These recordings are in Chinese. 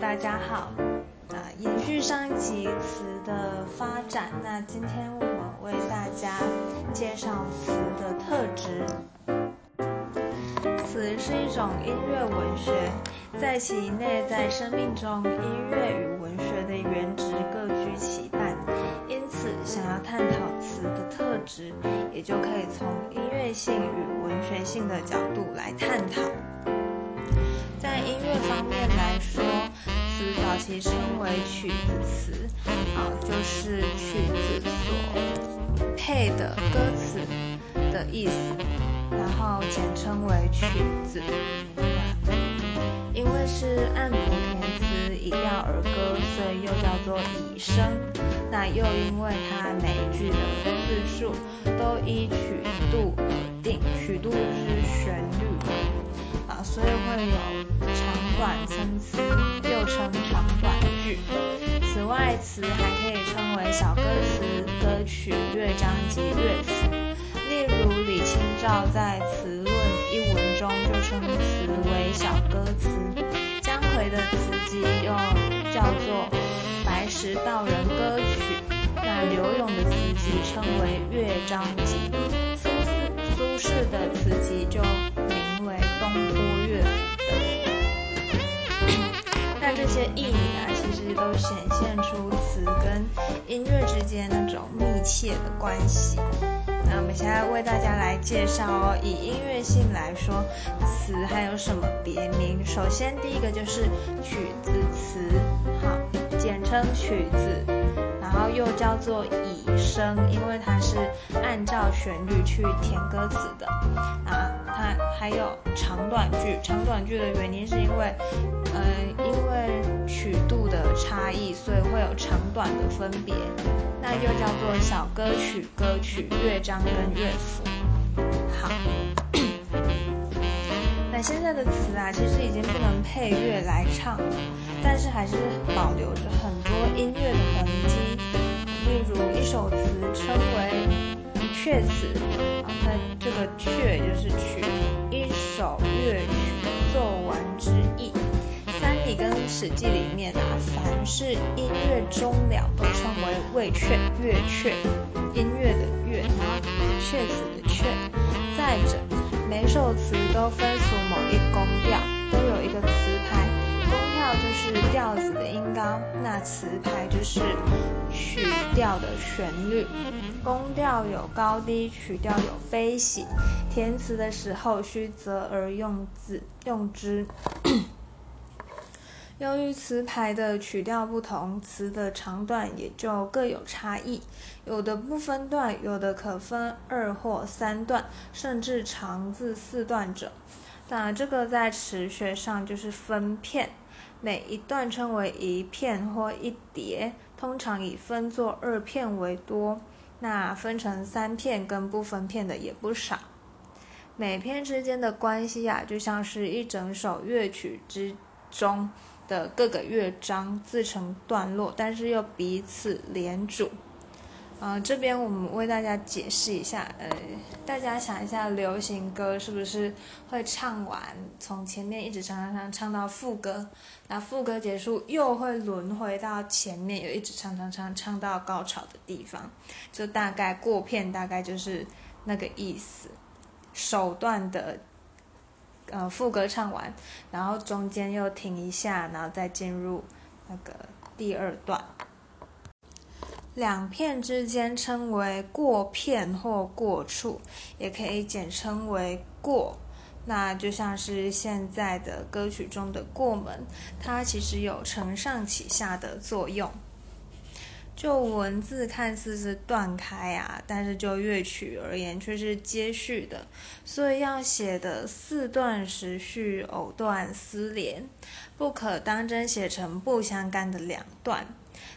大家好。啊，延续上一集词的发展，那今天我们为大家介绍词的特质。词是一种音乐文学，在其内在生命中，音乐与文学的原值各居其半。因此，想要探讨词的特质，也就可以从音乐性与文学性的角度来探讨。在音乐方面来说，其称为曲子词，啊，就是曲子所配的歌词的意思，然后简称为曲子。因为是按谱填词、以调而歌，所以又叫做以声。那又因为它每一句的字数都依曲度而定，曲度是旋律。啊，所以会有长短参差，又称此外，词还可以称为小歌词、歌曲、乐章及乐府。例如，李清照在《词论》一文中就称词为小歌词。姜夔的词集又叫做《白石道人歌曲》。那柳永的词集称为乐章集。苏苏轼的词集就名为《东坡乐府》。但。这些意义啊，都显现出词跟音乐之间那种密切的关系。那我们现在为大家来介绍哦，以音乐性来说，词还有什么别名？首先第一个就是曲子词，好，简称曲子，然后又叫做以声，因为它是按照旋律去填歌词的啊。它还有长短句，长短句的原因是因为。呃，因为曲度的差异，所以会有长短的分别，那又叫做小歌曲、歌曲、乐章跟乐府。好，那现在的词啊，其实已经不能配乐来唱了，但是还是保留着很多音乐的痕迹。例如一首词称为阙词，啊，它这个阙就是曲，史记》里面啊，凡是音乐终了，都称为未阙、乐阙，音乐的乐，然后阙子的阙。再者，每首词都分属某一宫调，都有一个词牌。宫调就是调子的音高，那词牌就是曲调的旋律。宫调有高低，曲调有飞喜。填词的时候需择而用字用之。由于词牌的曲调不同，词的长短也就各有差异，有的不分段，有的可分二或三段，甚至长至四段者。那，这个在词学上就是分片，每一段称为一片或一叠，通常以分作二片为多。那分成三片跟不分片的也不少。每片之间的关系啊，就像是一整首乐曲之中。的各个乐章自成段落，但是又彼此连主。嗯，这边我们为大家解释一下。呃，大家想一下，流行歌是不是会唱完，从前面一直唱唱唱唱到副歌，那副歌结束又会轮回到前面，又一直唱唱唱唱到高潮的地方，就大概过片，大概就是那个意思。首段的。呃，副歌唱完，然后中间又停一下，然后再进入那个第二段。两片之间称为过片或过处，也可以简称为过。那就像是现在的歌曲中的过门，它其实有承上启下的作用。就文字看似是断开啊，但是就乐曲而言却是接续的，所以要写的四段时序偶断丝连，不可当真写成不相干的两段。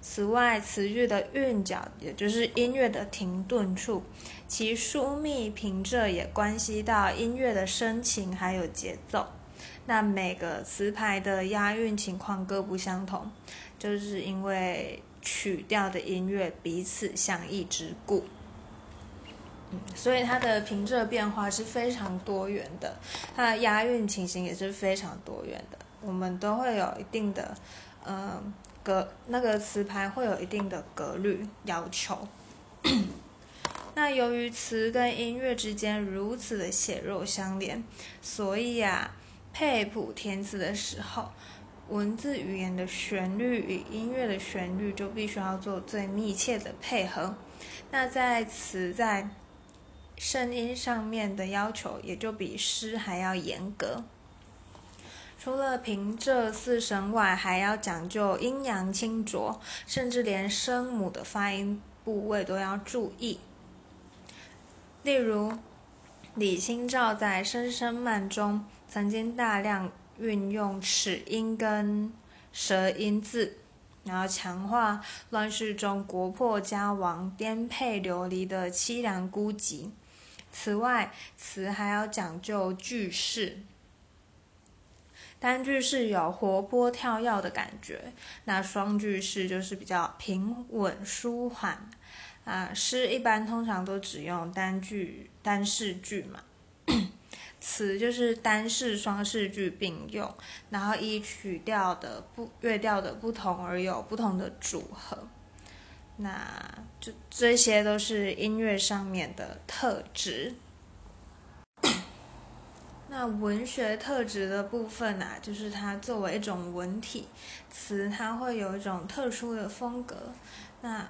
此外，词句的韵脚，也就是音乐的停顿处，其疏密平仄也关系到音乐的深情还有节奏。那每个词牌的押韵情况各不相同，就是因为。曲调的音乐彼此相异之故，嗯，所以它的平仄变化是非常多元的，它的押韵情形也是非常多元的。我们都会有一定的，嗯，格那个词牌会有一定的格律要求。那由于词跟音乐之间如此的血肉相连，所以啊，配谱填词的时候，文字语言的旋律与音乐的旋律就必须要做最密切的配合。那在词在声音上面的要求，也就比诗还要严格。除了平仄四声外，还要讲究阴阳清浊，甚至连声母的发音部位都要注意。例如，李清照在《声声慢》中曾经大量运用齿音跟舌音字，然后强化乱世中国破家亡、颠沛流离的凄凉孤寂。此外，词还要讲究句式，单句式有活泼跳跃的感觉，那双句式就是比较平稳舒缓。啊，诗一般通常都只用单句、单式句嘛，词就是单式、双式句并用，然后依曲调的不乐调的不同而有不同的组合。那这这些都是音乐上面的特质。那文学特质的部分啊，就是它作为一种文体，词它会有一种特殊的风格。那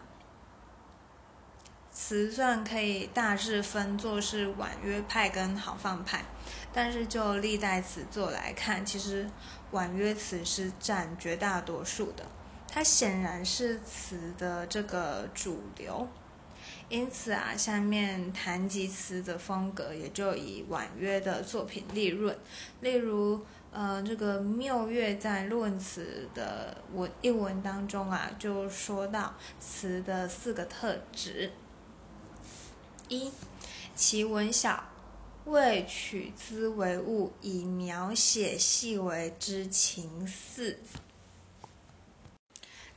词算可以大致分作是婉约派跟豪放派，但是就历代词作来看，其实婉约词是占绝大多数的，它显然是词的这个主流。因此啊，下面谈及词的风格，也就以婉约的作品立论。例如，呃，这个缪月在论词的文一文当中啊，就说到词的四个特质。一，其文小，未取兹为物，以描写细微之情似。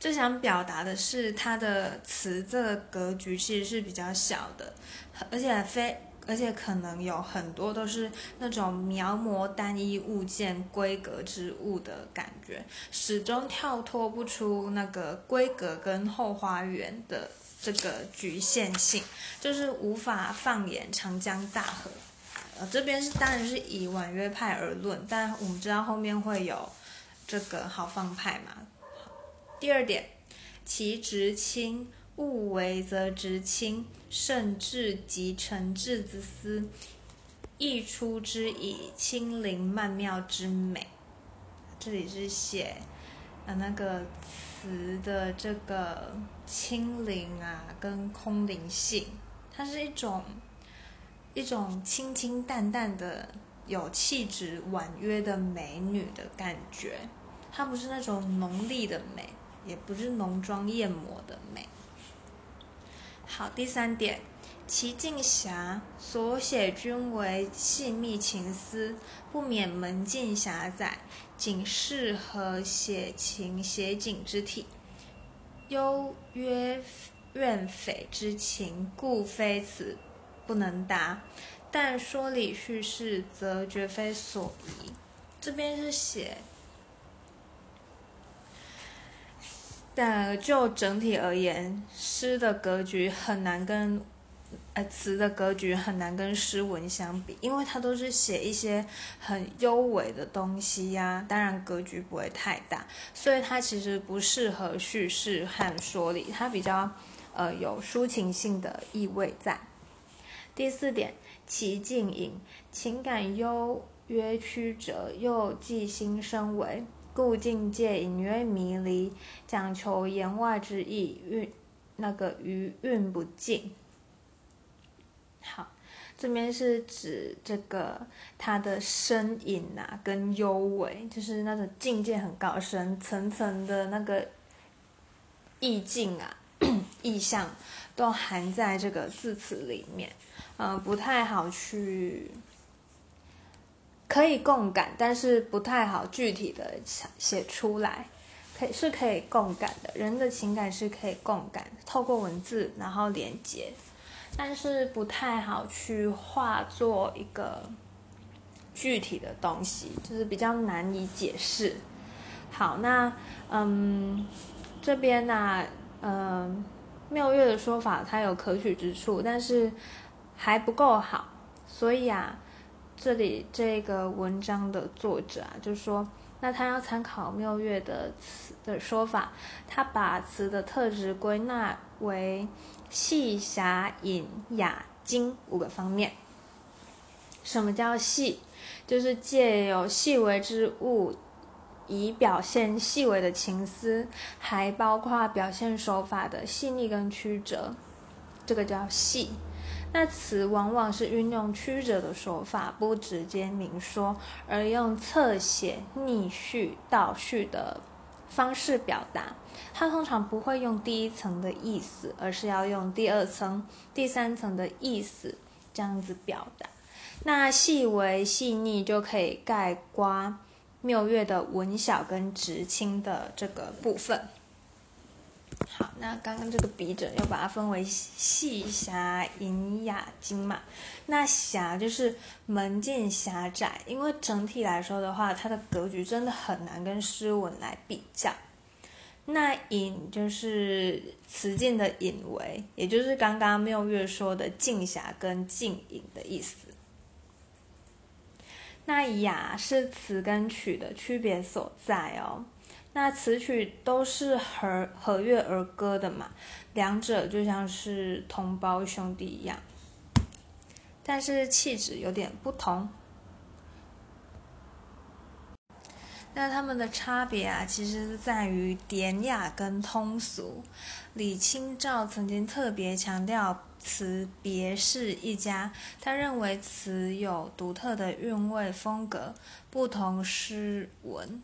这想表达的是，它的词这个格局其实是比较小的，而且非而且可能有很多都是那种描摹单一物件规格之物的感觉，始终跳脱不出那个规格跟后花园的。这个局限性就是无法放眼长江大河，呃，这边是当然是以婉约派而论，但我们知道后面会有这个豪放派嘛。第二点，其直清，物为则直清，甚至即诚挚之思，溢出之以清灵曼妙之美。这里是写呃那个词的这个。清灵啊，跟空灵性，它是一种一种清清淡淡的、有气质、婉约的美女的感觉。它不是那种浓丽的美，也不是浓妆艳抹的美。好，第三点，其静暇所写均为细密情思，不免门径狭窄，仅适合写情写景之体。幽约怨匪之情，故非此不能达；但说理叙事，则绝非所宜。这边是写，但就整体而言，诗的格局很难跟。呃，词的格局很难跟诗文相比，因为它都是写一些很优美的东西呀。当然格局不会太大，所以它其实不适合叙事和说理，它比较呃有抒情性的意味在。第四点，其静隐，情感幽约曲折，又寄心生为，故境界隐约迷离，讲求言外之意，韵那个余韵不尽。好，这边是指这个他的深隐啊，跟幽微，就是那种境界很高深，层层的那个意境啊、意象都含在这个字词里面，嗯，不太好去可以共感，但是不太好具体的写出来，可以是可以共感的，人的情感是可以共感，透过文字然后连接。但是不太好去化作一个具体的东西，就是比较难以解释。好，那嗯，这边呢，嗯，妙月的说法它有可取之处，但是还不够好，所以啊，这里这个文章的作者啊，就说，那他要参考妙月的词的说法，他把词的特质归纳为细、狭、隐、雅、精五个方面。什么叫细？就是借有细微之物，以表现细微的情思，还包括表现手法的细腻跟曲折，这个叫细。那词往往是运用曲折的手法，不直接明说，而用侧写、逆序、倒叙的方式表达。它通常不会用第一层的意思，而是要用第二层、第三层的意思这样子表达。那细微细腻就可以盖刮妙月的文小跟直清的这个部分。好，那刚刚这个笔者又把它分为细狭隐雅精嘛。那狭就是门径狭窄，因为整体来说的话，它的格局真的很难跟诗文来比较。那隐就是词境的隐为，也就是刚刚妙月说的静狭跟静隐的意思。那雅是词跟曲的区别所在哦。那词曲都是和和乐而歌的嘛，两者就像是同胞兄弟一样，但是气质有点不同。那他们的差别啊，其实是在于典雅跟通俗。李清照曾经特别强调词别是一家，他认为词有独特的韵味风格，不同诗文。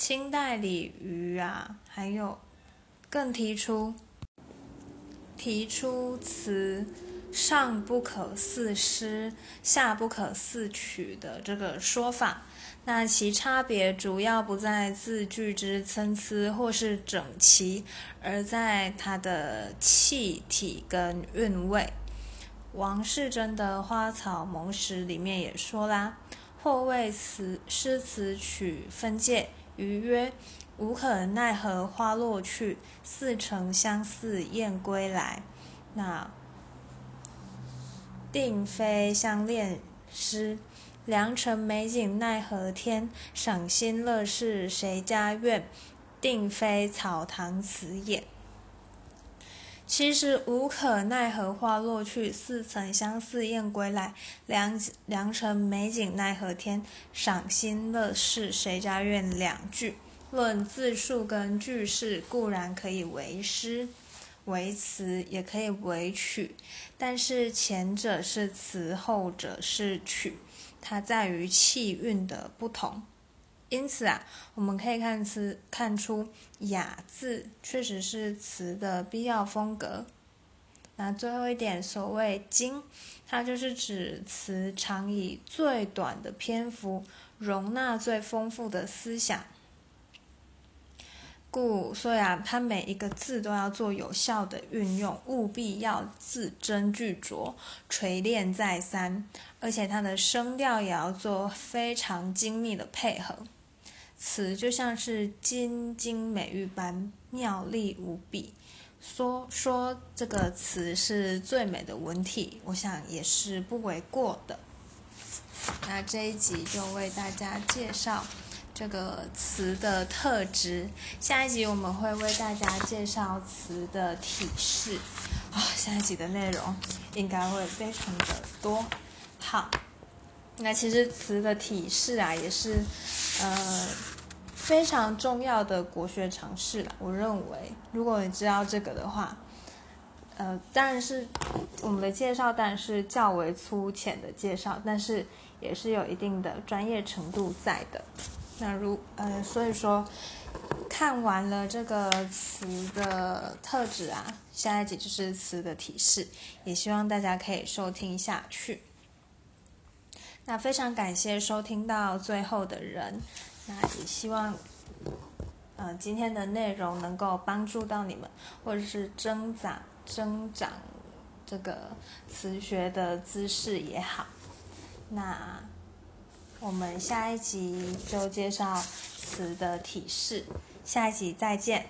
清代李渔啊，还有更提出提出词上不可似诗，下不可似曲的这个说法。那其差别主要不在字句之参差或是整齐，而在它的气体跟韵味。王世贞的《花草萌时》里面也说啦：“或谓词诗词曲分界，余曰：无可奈何花落去，似曾相识燕归来。”那定非相恋诗。良辰美景奈何天，赏心乐事谁家院？定非草堂词也。其实无可奈何花落去，似曾相识燕归来。良良辰美景奈何天，赏心乐事谁家院？两句论字数跟句式，固然可以为诗为词，也可以为曲，但是前者是词，后者是曲。它在于气韵的不同，因此啊，我们可以看词看出雅字确实是词的必要风格。那最后一点，所谓精，它就是指词常以最短的篇幅容纳最丰富的思想。故所以啊，它每一个字都要做有效的运用，务必要字斟句酌，锤炼再三，而且它的声调也要做非常精密的配合。词就像是金晶美玉般妙丽无比。说说这个词是最美的文体，我想也是不为过的。那这一集就为大家介绍。这个词的特质，下一集我们会为大家介绍词的体式啊，下一集的内容应该会非常的多。好，那其实词的体式啊，也是呃非常重要的国学常识了。我认为，如果你知道这个的话，呃，当然是我们的介绍，当然是较为粗浅的介绍，但是也是有一定的专业程度在的。那如呃，所以说看完了这个词的特质啊，下一集就是词的体式，也希望大家可以收听下去。那非常感谢收听到最后的人，那也希望呃今天的内容能够帮助到你们，或者是增长增长这个词学的知识也好。那。我们下一集就介绍词的体式，下一集再见。